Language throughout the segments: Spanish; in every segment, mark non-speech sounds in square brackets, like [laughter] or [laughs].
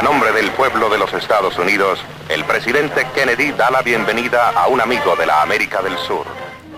A nombre del pueblo de los Estados Unidos, el presidente Kennedy da la bienvenida a un amigo de la América del Sur.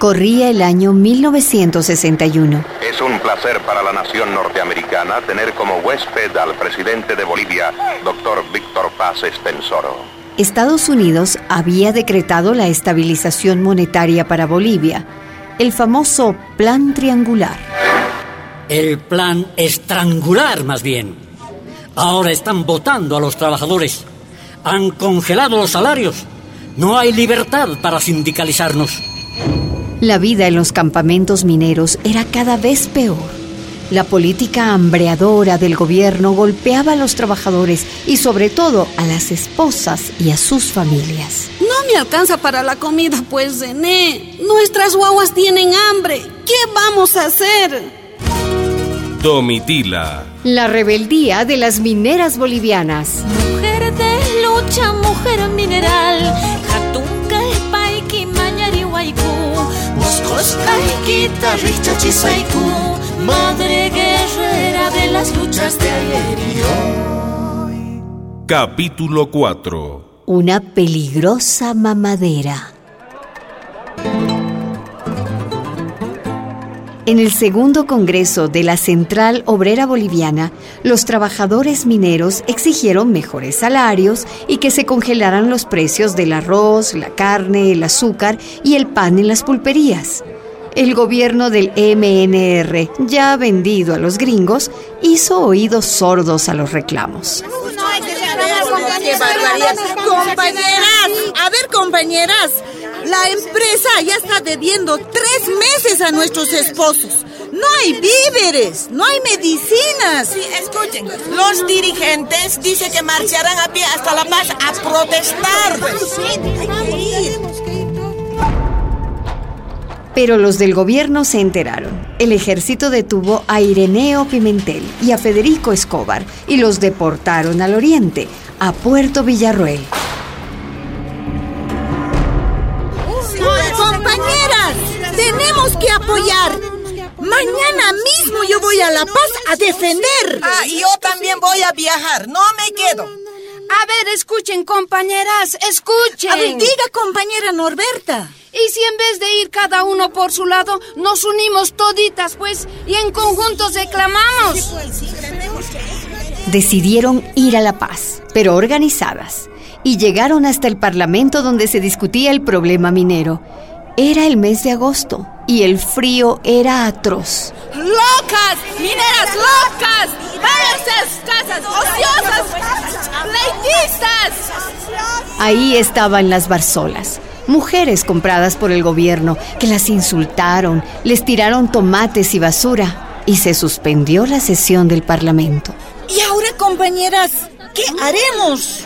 Corría el año 1961. Es un placer para la nación norteamericana tener como huésped al presidente de Bolivia, doctor Víctor Paz Estensoro. Estado Unidos había decretado la estabilización monetaria para Bolivia, el famoso Plan Triangular. El plan estrangular, más bien. Ahora están votando a los trabajadores. Han congelado los salarios. No hay libertad para sindicalizarnos. La vida en los campamentos mineros era cada vez peor. La política hambreadora del gobierno golpeaba a los trabajadores y sobre todo a las esposas y a sus familias. No me alcanza para la comida, pues, Zené. Nuestras guaguas tienen hambre. ¿Qué vamos a hacer? Domitila. La rebeldía de las mineras bolivianas. Mujer de lucha, mujer mineral. madre guerrera de las luchas de ayer y hoy. Capítulo 4 Una peligrosa mamadera. En el segundo Congreso de la Central Obrera Boliviana, los trabajadores mineros exigieron mejores salarios y que se congelaran los precios del arroz, la carne, el azúcar y el pan en las pulperías. El gobierno del MNR, ya vendido a los gringos, hizo oídos sordos a los reclamos. Compañeras, a ver compañeras, la empresa ya está debiendo tres meses a nuestros esposos. No hay víveres, no hay medicinas. Sí, escuchen, los dirigentes dicen que marcharán a pie hasta La Paz a protestar. Pero los del gobierno se enteraron. El ejército detuvo a Ireneo Pimentel y a Federico Escobar y los deportaron al oriente, a Puerto Villarroel. Mañana mismo yo voy a La Paz a defender. Ah, y yo también voy a viajar. No me quedo. A ver, escuchen, compañeras, escuchen. A ver, diga, compañera Norberta. ¿Y si en vez de ir cada uno por su lado, nos unimos toditas, pues, y en conjunto reclamamos? Decidieron ir a La Paz, pero organizadas, y llegaron hasta el Parlamento donde se discutía el problema minero. Era el mes de agosto y el frío era atroz. ¡Locas! ¡Mineras locas! ¡Váyanse casas! ¡Ociosas! ¡Pleitistas! Ahí estaban las barzolas, mujeres compradas por el gobierno, que las insultaron, les tiraron tomates y basura, y se suspendió la sesión del Parlamento. ¿Y ahora, compañeras, qué haremos?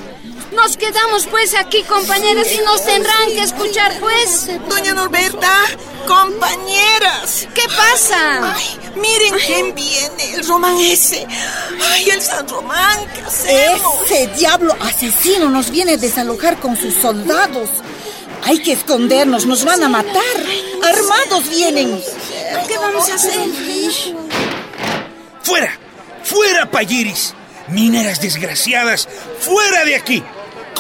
Nos quedamos pues aquí, compañeras, y nos tendrán que escuchar, pues. Doña Norberta, compañeras. ¿Qué pasa? Ay, miren quién viene, el Román ese. Ay, el San Román, ¿qué hacemos? Ese diablo asesino nos viene a desalojar con sus soldados. Hay que escondernos, nos van a matar. Armados vienen. ¿Qué vamos a hacer? ¡Fuera! ¡Fuera, Payiris! Mineras desgraciadas, fuera de aquí.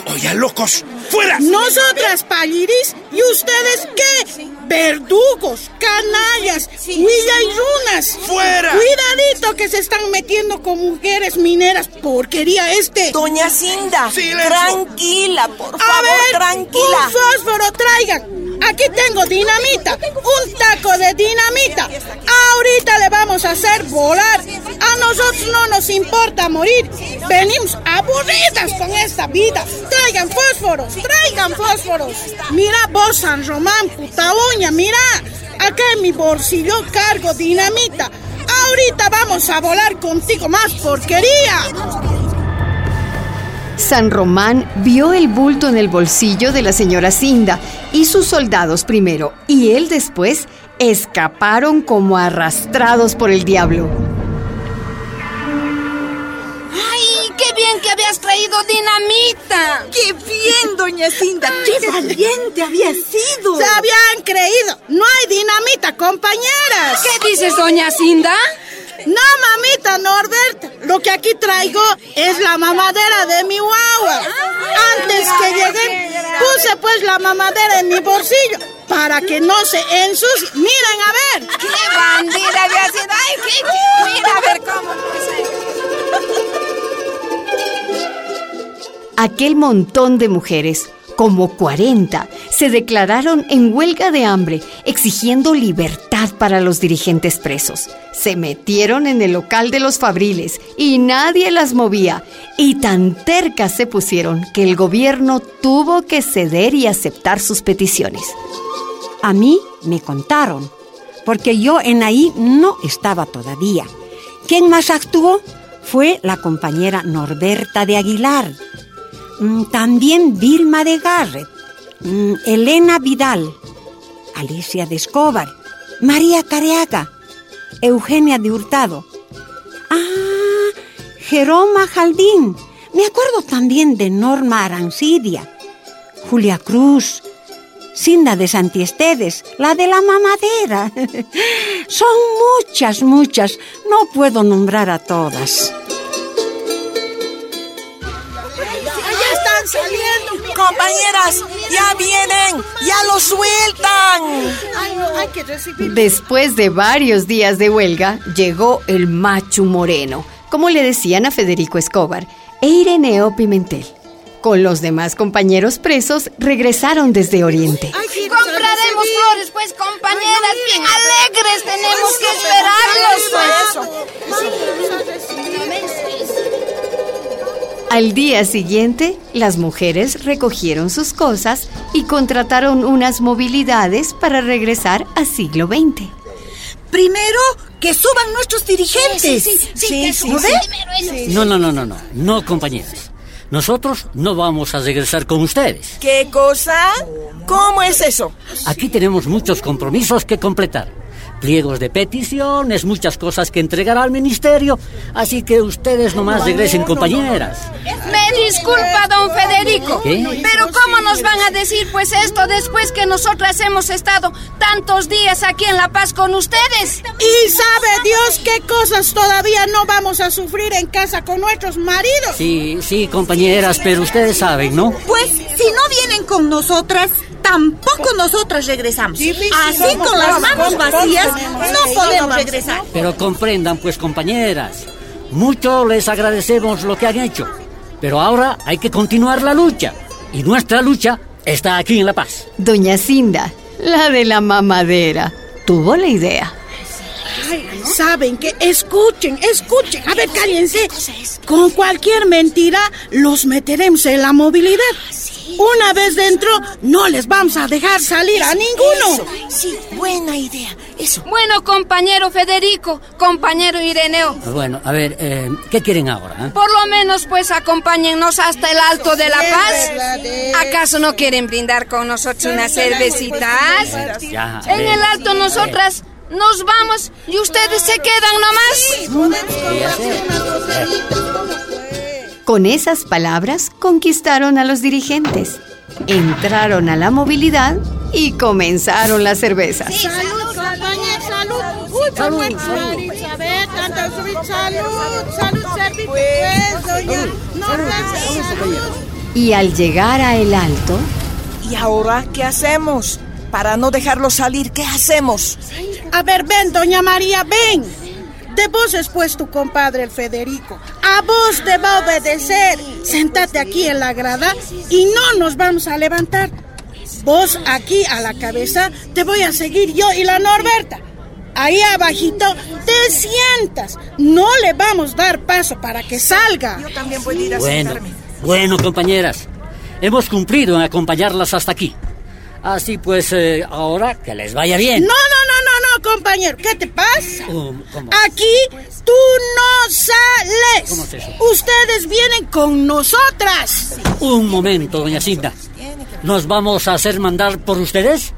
Oye, locos, fuera. Nosotras, Palliris, ¿y ustedes qué? Verdugos, canallas, huilla y runas. ¡Fuera! Cuidadito que se están metiendo con mujeres mineras. Porquería este. Doña Cinda, tranquila, por favor, A ver, tranquila. Un fósforo traigan. Aquí tengo dinamita, un taco de dinamita. Ahorita le vamos a hacer volar. Nosotros no nos importa morir. Venimos aburridas con esta vida. Traigan fósforos, traigan fósforos. Mira vos, San Román, puta uña, mira. Acá en mi bolsillo cargo dinamita. Ahorita vamos a volar contigo más porquería. San Román vio el bulto en el bolsillo de la señora Cinda y sus soldados primero y él después escaparon como arrastrados por el diablo. Bien que habías traído dinamita! ¡Qué bien, doña Cinda! ¡Qué valiente había sido! ¡Se habían creído! ¡No hay dinamita, compañeras! ¿Qué dices, doña Cinda? No, mamita Norbert, lo que aquí traigo es la mamadera de mi guagua. Antes que llegué, puse pues la mamadera en mi bolsillo para que no se ensucie. Miren a ver. ¡Qué bandida había sido! ¡Ay, qué Mira a ver cómo Aquel montón de mujeres, como 40, se declararon en huelga de hambre, exigiendo libertad para los dirigentes presos. Se metieron en el local de los fabriles y nadie las movía, y tan tercas se pusieron que el gobierno tuvo que ceder y aceptar sus peticiones. A mí me contaron, porque yo en ahí no estaba todavía. ¿Quién más actuó? Fue la compañera Norberta de Aguilar. Mm, También Vilma de Garrett, mm, Elena Vidal, Alicia de Escobar, María Careaga, Eugenia de Hurtado. Ah, Jeroma Jaldín. Me acuerdo también de Norma Arancidia, Julia Cruz, Cinda de Santiestedes, la de la mamadera. [laughs] Son muchas, muchas. No puedo nombrar a todas. Compañeras, ya vienen, ya lo sueltan. Después de varios días de huelga, llegó el macho moreno, como le decían a Federico Escobar, e Ireneo Pimentel. Con los demás compañeros presos, regresaron desde Oriente. Compraremos flores, pues, compañeras, bien alegres. Tenemos que esperarlos, pues. Al día siguiente, las mujeres recogieron sus cosas y contrataron unas movilidades para regresar al siglo XX. Primero, que suban nuestros dirigentes. Sí, sí, sí. ¿No ve? No, no, no, no, no. No, compañeras. Nosotros no vamos a regresar con ustedes. ¿Qué cosa? ¿Cómo es eso? Aquí tenemos muchos compromisos que completar. Pliegos de peticiones, muchas cosas que entregar al ministerio. Así que ustedes nomás regresen, compañeras. Me disculpa, don Federico. ¿Qué? Pero ¿cómo nos van a decir pues esto después que nosotras hemos estado tantos días aquí en La Paz con ustedes? Y sabe Dios qué cosas todavía no vamos a sufrir en casa con nuestros maridos. Sí, sí, compañeras, pero ustedes saben, ¿no? Pues, si no vienen con nosotras, tampoco nosotras regresamos. Así con las manos vacías no podemos regresar. Pero comprendan, pues, compañeras. Mucho les agradecemos lo que han hecho. Pero ahora hay que continuar la lucha. Y nuestra lucha está aquí en La Paz. Doña Cinda, la de la mamadera, tuvo la idea. Ay, saben que escuchen, escuchen. A ver, cállense. Con cualquier mentira los meteremos en la movilidad. Una vez dentro, no les vamos a dejar salir a ninguno. Sí, buena idea. Eso. Bueno, compañero Federico, compañero Ireneo, Bueno, a ver, eh, ¿qué quieren ahora? eh? por lo menos pues acompáñennos hasta el Alto de La Paz. ¿Acaso no quieren brindar con nosotros unas cervecitas? Ya, En el Alto nosotras nos vamos y ustedes se quedan nomás. Sé. Con esas palabras conquistaron a los dirigentes. Entraron a la movilidad y comenzaron las cervezas. Salud, compañeros, salud. Uy, por buen marido, a ver, tanta subir. Salud, salud. Pues, salud. Y al llegar a el alto, ¿Y ahora qué hacemos? Para no dejarlos salir, ¿qué hacemos? A ver, ven, doña María, ven. De vos es pues tu compadre el Federico. A vos te va a obedecer. Sentate aquí en la grada y no nos vamos a levantar. Vos aquí a la cabeza te voy a seguir yo y la Norberta. Ahí abajito te sientas. No le vamos a dar paso para que salga. Yo también voy a ir a Bueno, sentarme. bueno, compañeras. Hemos cumplido en acompañarlas hasta aquí. Así pues, eh, ahora que les vaya bien. No, no, no, no, no, compañero. ¿Qué te pasa? ¿Cómo? cómo? Aquí tú no sales. ¿Cómo es eso? Ustedes vienen con nosotras. Un momento, doña Cinta. ¿Nos vamos a hacer mandar por ustedes?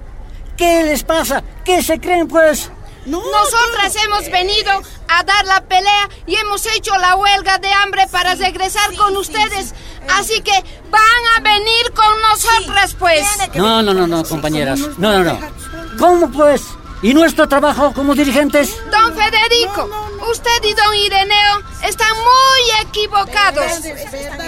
¿Qué les pasa? ¿Qué se creen, pues? No, Nosotras hemos venido a dar la pelea y hemos hecho la huelga de hambre para regresar con ustedes. Así que van a venir con nosotras, pues. No, no, no, no, compañeras. No, no, no. ¿Cómo, pues? ¿Y nuestro trabajo como dirigentes? Don Federico, usted y don Ireneo están muy equivocados.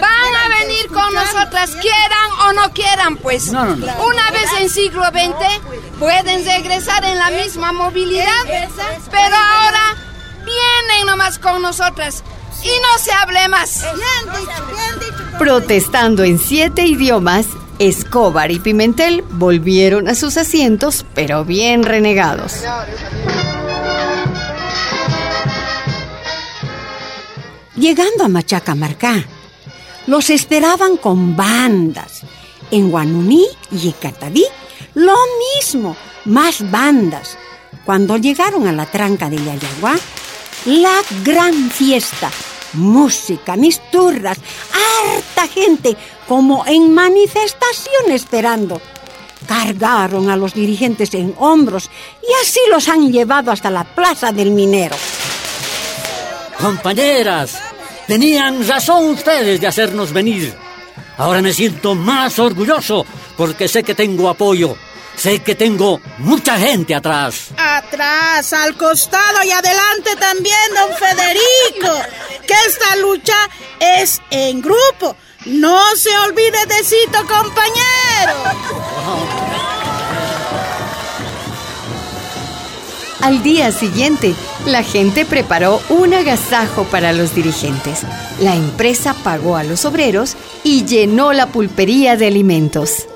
Van a venir con nosotras, quieran o no quieran, pues. Una vez en siglo XX pueden regresar en la misma movilidad, pero ahora vienen nomás con nosotras y no se hable más. Protestando en siete idiomas, Escobar y Pimentel volvieron a sus asientos, pero bien renegados. Llegando a Machacamarcá, los esperaban con bandas. En Guanuní y en Cataví, lo mismo, más bandas. Cuando llegaron a la tranca de Yayaguá, la gran fiesta, música, misturras, harta gente, como en manifestación esperando. Cargaron a los dirigentes en hombros y así los han llevado hasta la plaza del minero. Compañeras, tenían razón ustedes de hacernos venir. Ahora me siento más orgulloso porque sé que tengo apoyo Sé que tengo mucha gente atrás. Atrás, al costado y adelante también, don Federico. Que esta lucha es en grupo. No se olvide de Cito, compañero. Al día siguiente, la gente preparó un agasajo para los dirigentes. La empresa pagó a los obreros y llenó la pulpería de alimentos.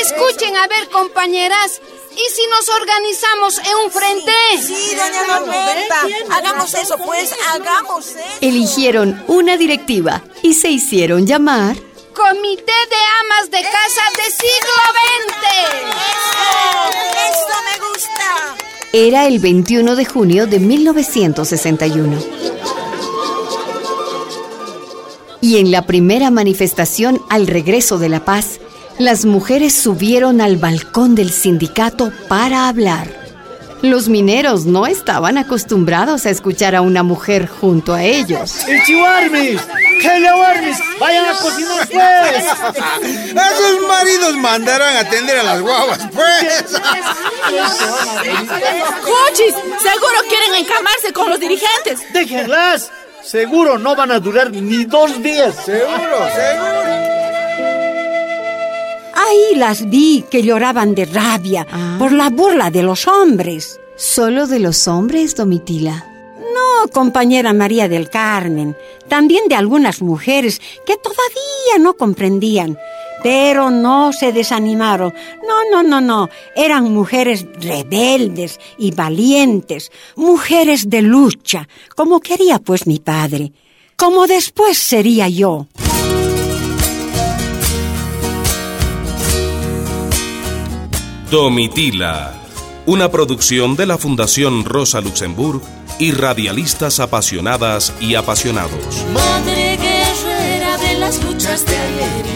Escuchen a ver, compañeras. ¿Y si nos organizamos en un frente? Sí, doña Norberta. Hagamos eso, pues, hagamos eso. Eligieron una directiva y se hicieron llamar... Comité de Amas de Casa de Siglo XX. Eso, eso me gusta. Era el 21 de junio de 1961. Y en la primera manifestación al regreso de la paz, las mujeres subieron al balcón del sindicato para hablar. Los mineros no estaban acostumbrados a escuchar a una mujer junto a ellos. ¡El chihuarmis! ¡Vayan a cocinar, pues! ¡Esos maridos mandarán a atender a las guaguas, pues! ¡Cochis! Seguro quieren encamarse con los dirigentes. ¡Déjenlas! Seguro no van a durar ni dos días. Seguro, seguro. Las vi que lloraban de rabia por la burla de los hombres. ¿Solo de los hombres, Domitila? No, compañera María del Carmen, también de algunas mujeres que todavía no comprendían, pero no se desanimaron. No, no, no, no, eran mujeres rebeldes y valientes, mujeres de lucha, como quería pues mi padre, como después sería yo. Domitila, una producción de la Fundación Rosa Luxemburg y radialistas apasionadas y apasionados. Madre guerrera de las luchas de ayer.